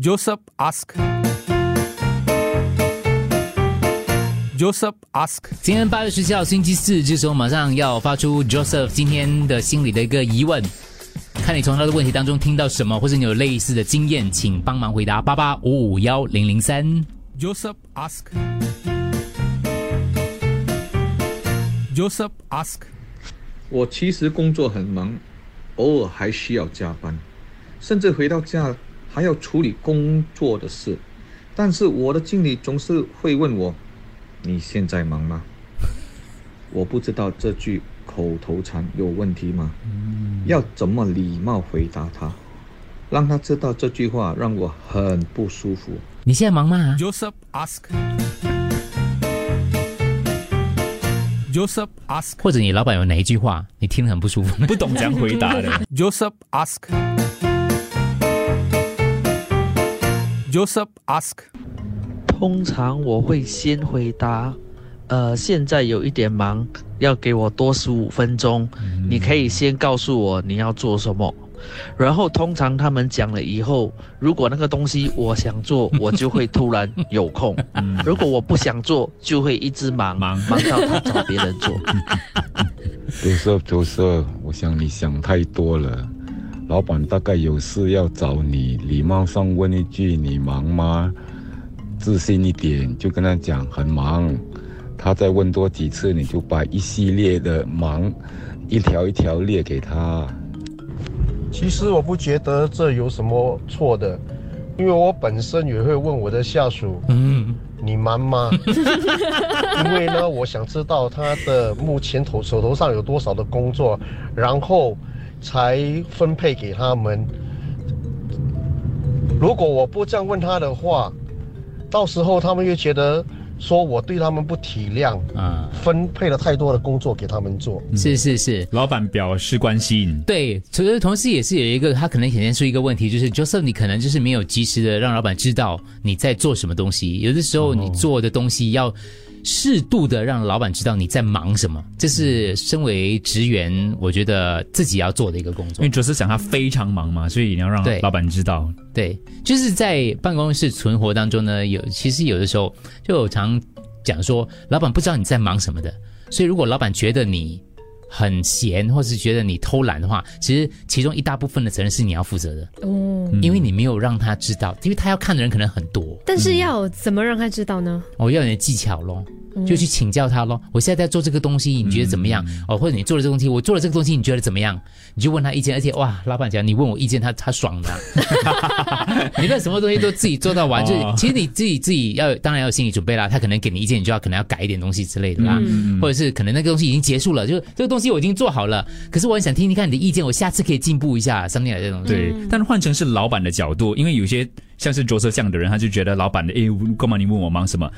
Joseph ask. Joseph ask. 今天八月十七号星期四，这时候马上要发出 Joseph 今天的心里的一个疑问，看你从他的问题当中听到什么，或者你有类似的经验，请帮忙回答八八五五幺零零三。Joseph ask. Joseph ask. 我其实工作很忙，偶尔还需要加班，甚至回到家还要处理工作的事。但是我的经理总是会问我：“你现在忙吗？” 我不知道这句口头禅有问题吗？要怎么礼貌回答他，让他知道这句话让我很不舒服。你现在忙吗？Joseph ask. Joseph ask. 或者你老板有哪一句话你听得很不舒服？不懂怎样回答的。Joseph ask. Joseph ask. 通常我会先回答，呃，现在有一点忙，要给我多十五分钟，你可以先告诉我你要做什么。然后通常他们讲了以后，如果那个东西我想做，我就会突然有空；如果我不想做，就会一直忙忙忙到他找别人做。周色周色，我想你想太多了。老板大概有事要找你，礼貌上问一句：“你忙吗？”自信一点，就跟他讲很忙。他再问多几次，你就把一系列的忙一条一条列给他。其实我不觉得这有什么错的，因为我本身也会问我的下属，嗯，你忙吗？因为呢，我想知道他的目前头手头上有多少的工作，然后才分配给他们。如果我不这样问他的话，到时候他们又觉得说我对他们不体谅，啊，分配了太多的工作给他们做。是是是。老板表示关心，对，其实同时也是有一个，他可能显现出一个问题，就是 Joseph，你可能就是没有及时的让老板知道你在做什么东西。有的时候你做的东西要适度的让老板知道你在忙什么，这是身为职员，我觉得自己要做的一个工作因为。主是讲他非常忙嘛，所以你要让老板知道。对，就是在办公室存活当中呢，有其实有的时候就有常讲说，老板不知道你在忙什么的，所以如果老板觉得你很闲，或是觉得你偷懒的话，其实其中一大部分的责任是你要负责的，哦，因为你没有让他知道，因为他要看的人可能很多，但是要怎么让他知道呢？哦、要有点技巧咯。就去请教他咯。我现在在做这个东西，你觉得怎么样？哦，或者你做了这个东西，我做了这个东西，你觉得怎么样？你就问他意见，而且哇，老板讲你问我意见，他他爽的啊、你那什么东西都自己做到完，就其实你自己自己要当然要有心理准备啦。他可能给你意见，你就要可能要改一点东西之类的啦，或者是可能那个东西已经结束了，就这个东西我已经做好了，可是我很想听听看你的意见，我下次可以进步一下，something 这种。对，但是换成是老板的角度，因为有些像是着色这样的人，他就觉得老板的，诶，干嘛你问我忙什么？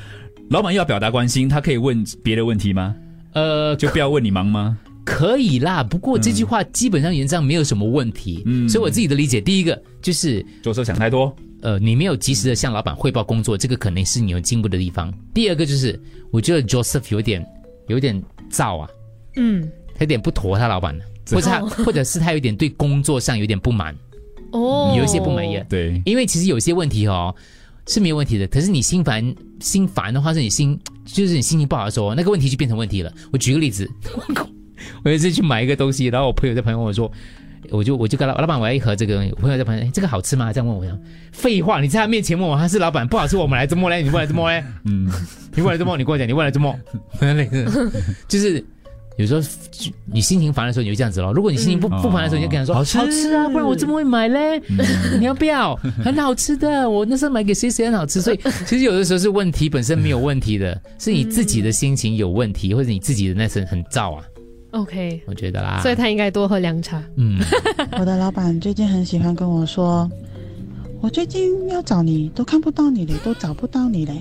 老板要表达关心，他可以问别的问题吗？呃，就不要问你忙吗？可以啦，不过这句话基本上原则上没有什么问题。嗯所以我自己的理解，第一个就是着色想太多，呃，你没有及时的向老板汇报工作，这个可能是你有进步的地方。第二个就是，我觉得 Joseph 有点有点燥啊，嗯，他有点不妥他老板的，或者他或者是他有点对工作上有点不满，哦，有一些不满意。对，因为其实有些问题哦是没有问题的，可是你心烦心烦的话，是你心就是你心情不好的时候，那个问题就变成问题了。我举个例子，我有一次去买一个东西，然后我朋友在旁边问我说。我就我就跟老老板，我要一盒这个东西。我朋友在旁边，哎，这个好吃吗？这样问我，讲废话，你在他面前问我，他是老板，不好吃，我们来这么嘞？你问来这么嘞？嗯，你问来这么？你跟我讲，你问来这么？就是有时候你心情烦的时候，你就这样子咯。如果你心情不、嗯不烦的时候，你就跟他说好吃好吃啊，不然我怎么会买嘞？你要不要？很好吃的，我那时候买给谁谁很好吃。所以 其实有的时候是问题本身没有问题的，是你自己的心情有问题，或者你自己的那身很燥啊，OK，我觉得啦。所以他应该多喝凉茶。嗯，我的老板最近很喜欢跟我说，我最近要找你都看不到你嘞，都找不到你嘞。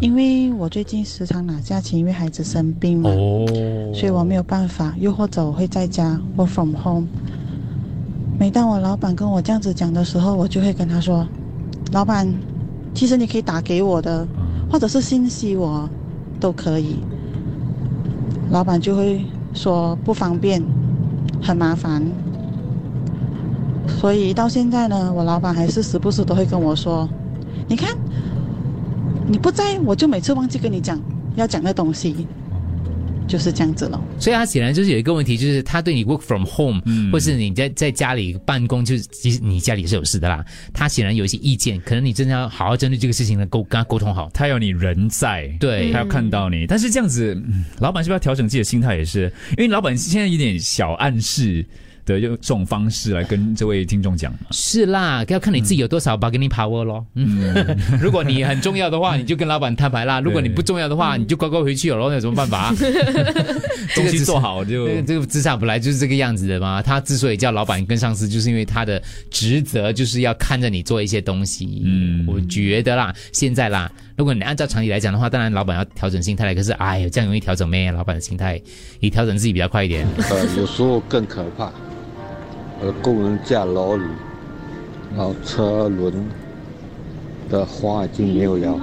因为我最近时常拿假期，因为孩子生病嘛，哦，所以我没有办法。又或者我会在家 work from home。每当我老板跟我这样子讲的时候，我就会跟他说：“老板，其实你可以打给我的，或者是信息我都可以。”老板就会说不方便，很麻烦。所以到现在呢，我老板还是时不时都会跟我说：“你看，你不在，我就每次忘记跟你讲要讲的东西，就是这样子了。”所以他显然就是有一个问题，就是他对你 work from home，、嗯或是你在在家里办公，就是其实你家里是有事的啦。他显然有一些意见，可能你真的要好好针对这个事情呢，沟跟他沟通好。他要你人在，对他要看到你。但是这样子，嗯老板是不是要调整自己的心态？也是，因为老板现在有点小暗示的用这种方式来跟这位听众讲嘛。是啦，要看你自己有多少 bargaining power 咯。嗯，如果你很重要的话，你就跟老板摊牌啦；如果你不重要的话，你就乖乖回去了咯。那有什么办法？东西做好就这 个这个职场本来就是这个样子的嘛。他之所以叫老板跟上司，就是因为他的职责就是要看着你做一些东西。嗯我觉得啦，现在啦，如果你按照常理来讲的话，当然老板要调整心态来。可是，哎呀，这样容易调整咩？老板的心态，你调整自己比较快一点。呃，有时候更可怕。我的工人驾老里，然后车轮的花已经没有了，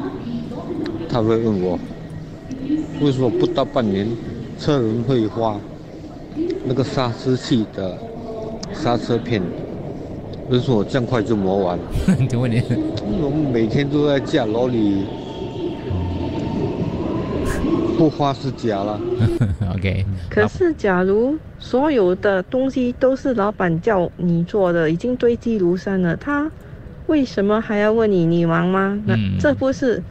他会问我，为什么不到半年车轮会花？那个刹车器的刹车片，为什么这样快就磨完？就问你，我们每天都在驾老里，不花是假了。OK，可是，假如所有的东西都是老板叫你做的，已经堆积如山了，他为什么还要问你你忙吗？那、嗯这不是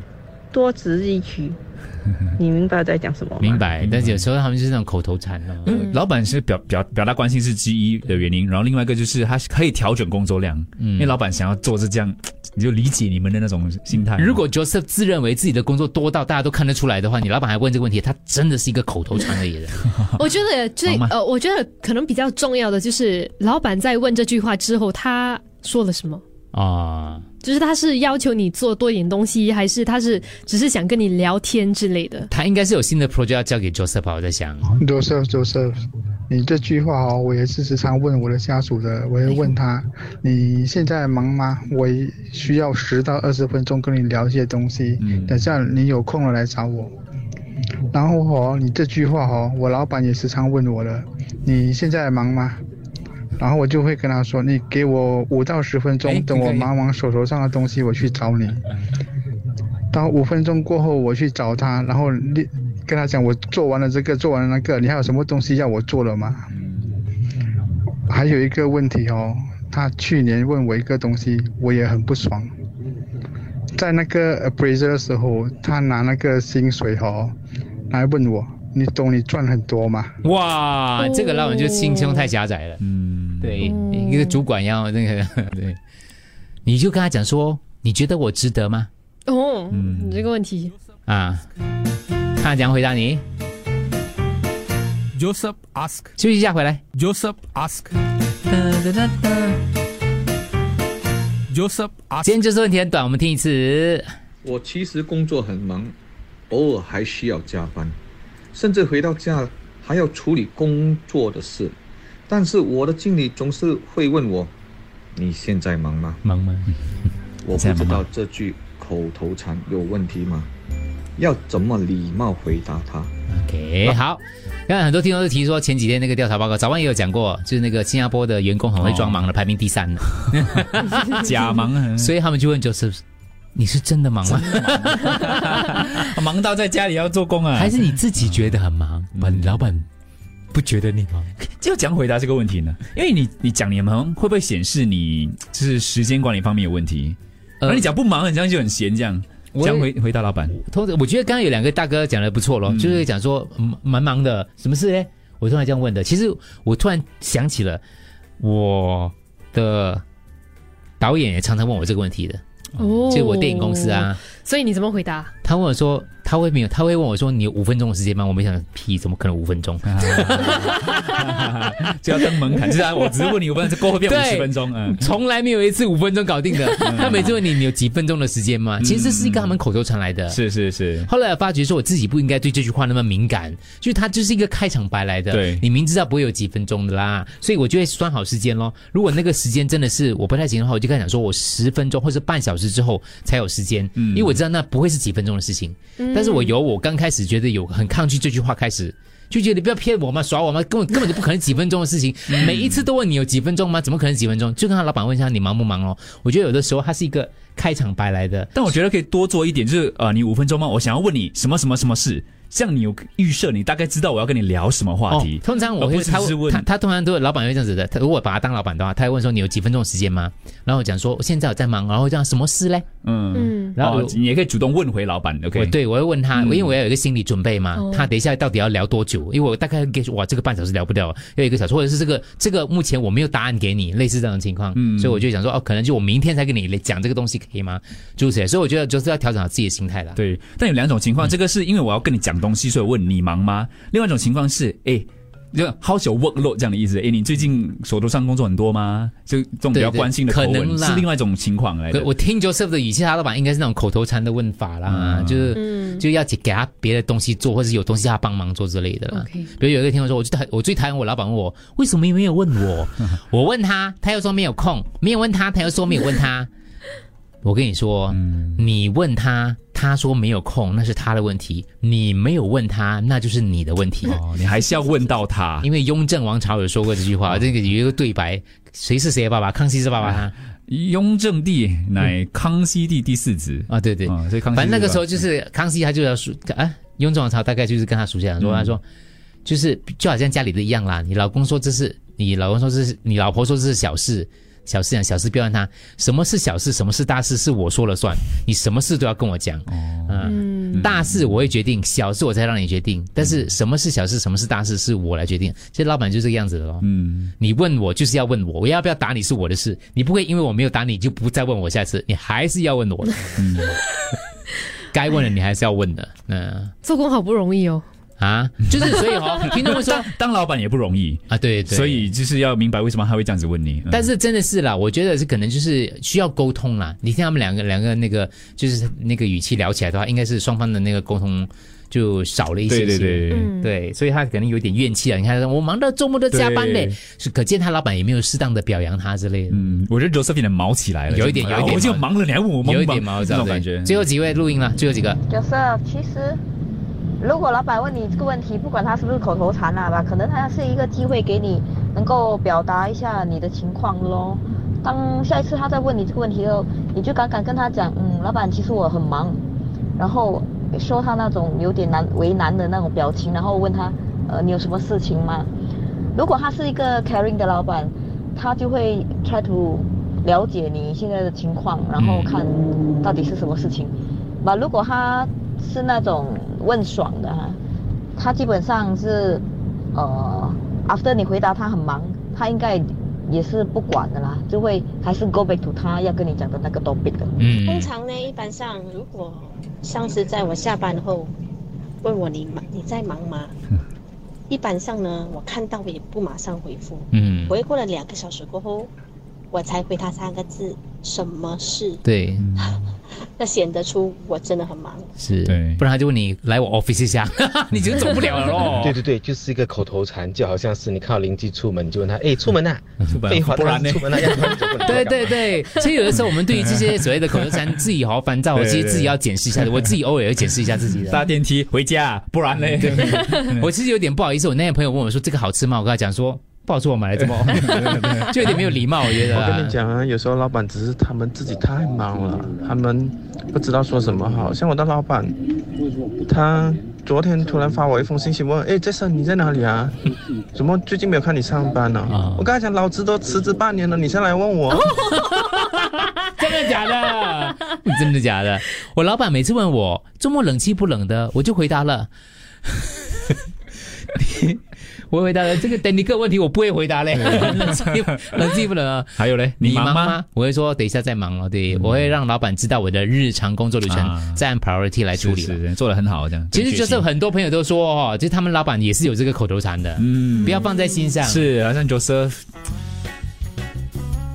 多此一举？你明白我在讲什么吗？明白。但是有时候他们就是那种口头禅咯。嗯，老板是表表表达关心是之一的原因，然后另外一个就是他可以调整工作量，嗯因为老板想要做是这样，你就理解你们的那种心态。如果 Joseph 自认为自己的工作多到大家都看得出来的话，你老板还问这个问题，他真的是一个口头禅而已的。我觉得最呃，我觉得可能比较重要的就是老板在问这句话之后，他说了什么。啊，就是他是要求你做多一点东西，还是他是只是想跟你聊天之类的？他应该是有新的 project 要交给 Joseph 吧，我在想。Joseph Joseph，你这句话哦，我也是时常问我的家属的，我会问他，你现在忙吗？我需要十到二十分钟跟你聊一些东西，等下你有空了来找我。然后哦，你这句话哦，我老板也时常问我了，你现在忙吗？然后我就会跟他说，你给我五到十分钟，等我忙完手头上的东西，我去找你。到五分钟过后，我去找他，然后你跟他讲，我做完了这个，做完了那个，你还有什么东西要我做了吗？还有一个问题哦，他去年问我一个东西，我也很不爽。在那个 appraiser 的时候，他拿那个薪水哦来问我，你懂你赚很多吗？哇，这个老板就心胸太狭窄了。嗯，对，一个主管要那个 对，你就跟他讲说，你觉得我值得吗？哦，嗯你这个问题，啊，他怎样回答你？Joseph ask. 休息一下回来。Joseph ask. Joseph ask. 今天就是问题很短，我们听一次。我其实工作很忙，偶尔还需要加班，甚至回到家还要处理工作的事。但是我的经理总是会问我：“你现在忙吗？”忙吗？我不知道这句口头禅有问题吗？要怎么礼貌回答他？OK，好。刚才很多听众都提说，前几天那个调查报告，早晚也有讲过，就是那个新加坡的员工很会装忙的，排名第三的，假忙啊，所以他们就问 Joseph，你是真的忙吗？忙到在家里要做工啊，还是你自己觉得很忙，把你老板不觉得你忙？就要怎样回答这个问题呢？因为你你讲你忙，会不会显示你就是时间管理方面有问题？而你讲不忙，很像就很闲这样。这样回回答老板，通我觉得刚刚有两个大哥讲的不错咯，嗯就是讲说嗯蛮忙的，什么事呢？我突然这样问的。其实我突然想起了我的导演也常常问我这个问题的，哦，就我电影公司啊。所以你怎么回答？他问我说，他会没有，他会问我说，你有五分钟的时间吗？我没想屁，怎么可能五分钟？就要登门槛，就是啊，我只是问你五分钟，过后变五十分钟，嗯，从来没有一次五分钟搞定的。他每次问你，你有几分钟的时间吗？其实这是一个他们口头禅来的。是是是。后来我发觉说，我自己不应该对这句话那么敏感，就是它就是一个开场白来的。对，你明知道不会有几分钟的啦，所以我就会算好时间咯。如果那个时间真的是我不太行的话，我就跟他讲说，我十分钟或者半小时之后才有时间，因为我知道那不会是几分钟的事情。但是我由我刚开始觉得有很抗拒这句话开始，就觉得你不要骗我嘛，耍我嘛，根本根本就不可能几分钟的事情，每一次都问你有几分钟吗？怎么可能几分钟？就跟他老板问一下你忙不忙哦。我觉得有的时候他是一个开场白来的，但我觉得可以多做一点，就是呃，你五分钟吗？我想要问你什么什么什么事。这样你有预设，你大概知道我要跟你聊什么话题。哦、通常我会他他他通常都老板会这样子的。他如果把他当老板的话，他会问说你有几分钟的时间吗？然后我讲说我现在我在忙，然后这样什么事嘞？嗯嗯，然后你也可以主动问回老板。OK，对，我会问他，因为我要有一个心理准备嘛。哦他等一下到底要聊多久？因为我大概给哇这个半小时聊不掉，要一个小时，或者是这个这个目前我没有答案给你，类似这种情况。嗯，所以我就想说哦，可能就我明天才跟你讲这个东西可以吗？就是所以我觉得就是要调整好自己的心态啦。对，但有两种情况，这个是因为我要跟你讲东西，所以我问你。忙吗？另外一种情况是，哎，就 how's your workload 这样的意思？哎，你最近手头上工作很多吗？就这种比较关心的口吻，是另外一种情况来的。我听 Joseph 的语气，他老板应该是那种口头禅的问法啦，嗯就是、嗯就要给他别的东西做，或者是有东西他帮忙做之类的比如有一个听众说，我最讨我最讨厌我老板问我为什么没有问我，我问他，他又说没有空，没有问他，他又说没有问他。我跟你说，你问他，他说没有空，那是他的问题；你没有问他，那就是你的问题。哦，你还是要问到他，因为雍正王朝有说过这句话，这个有一个对白，谁是谁的爸爸？康熙是爸爸他。雍正帝乃康熙帝第四子啊，对对，啊，所以康熙反正那个时候就是康熙，他就要属啊，雍正王朝大概就是跟他属下人说，他说就是就好像家里的一样啦，你老公说这是你老公说这是你老婆说这是小事。小事讲小事，不要问他什么是小事，什么是大事，是我说了算。你什么事都要跟我讲。嗯，大事我会决定，小事我才让你决定。但是什么是小事，什么是大事，是我来决定。其实老板就这个样子的咯。嗯，你问我就是要问我，我要不要打你是我的事，你不会因为我没有打你就不再问我下次，你还是要问我的。嗯，该问的你还是要问的。嗯，做工好不容易哦。啊，就是所以哈、哦，听众们说当当老板也不容易啊，对对，所以就是要明白为什么他会这样子问你。嗯、但是真的是啦，我觉得是可能就是需要沟通啦。你听他们两个两个那个就是那个语气聊起来的话，应该是双方的那个沟通就少了一些对对对，嗯对，所以他可能有点怨气啊。你看，我忙到周末都加班嘞，是可见他老板也没有适当的表扬他之类的。嗯，我觉得 Josephine 毛起来了，有一点，有一点，我就忙了，你还问我忙有一点毛这种感觉。最后几位录音了，最后几个。Joseph，其实。如果老板问你这个问题，不管他是不是口头禅啦吧，可能他是一个机会给你能够表达一下你的情况咯。当下一次他再问你这个问题的时候，你就敢敢跟他讲，嗯，老板，其实我很忙，然后说他那种有点难为难的那种表情，然后问他，呃，你有什么事情吗？如果他是一个 caring 的老板，他就会 try to 了解你现在的情况，然后看到底是什么事情。那，如果他是那种问爽的哈，他基本上是，呃，after 你回答他很忙，他应该也是不管的啦，就会还是 go back to 他要跟你讲的那个 topic 的。嗯通常呢，一般上如果上司在我下班后问我你忙你在忙吗？一般上呢，我看到也不马上回复，嗯，回过了两个小时过后，我才回他三个字：什么事？对，那显得出我真的很忙。是，对，不然他就问你来我 office 一下，你就走不了了咯。对对对，就是一个口头禅，就好像是你看到邻居出门，你就问他，哎，出门呐？出门废话，不然呢出门了，要不然你就问他对对对，所以有的时候我们对于这些所谓的口头禅，自己好烦躁，其实自己要检视一下的。我自己偶尔也会检视一下自己的。搭电梯回家，不然呢？我其实有点不好意思，我那天朋友问我说这个好吃吗？我跟他讲说不好吃，我买来这么，就有点没有礼貌，我觉得啊。我跟你讲啊，有时候老板只是他们自己太忙了，他们不知道说什么好。像我的老板，他昨天突然发我一封信息问，哎，这森你在哪里啊？怎么最近没有看你上班呢、我跟他讲，老子都辞职半年了，你上来问我。真的假的？真的假的？我老板每次问我周末冷气不冷的，我就回答了。我回答了这个等你个问题，我不会回答嘞。冷气冷气不冷啊？还有嘞，你忙吗？我会说等一下再忙了。对，我会让老板知道我的日常工作流程，再按 priority 来处理。是是，做的很好，这样。其实就是很多朋友都说哦，其实他们老板也是有这个口头禅的，嗯，不要放在心上。是，好像 Joseph。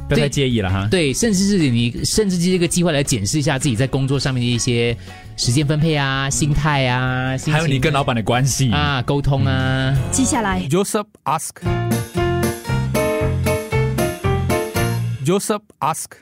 不要太介意了哈。对，甚至是你，甚至是这个机会来检视一下自己在工作上面的一些时间分配啊、心态啊，还有你跟老板的关系啊、沟通啊。记下来。Joseph ask. Joseph ask.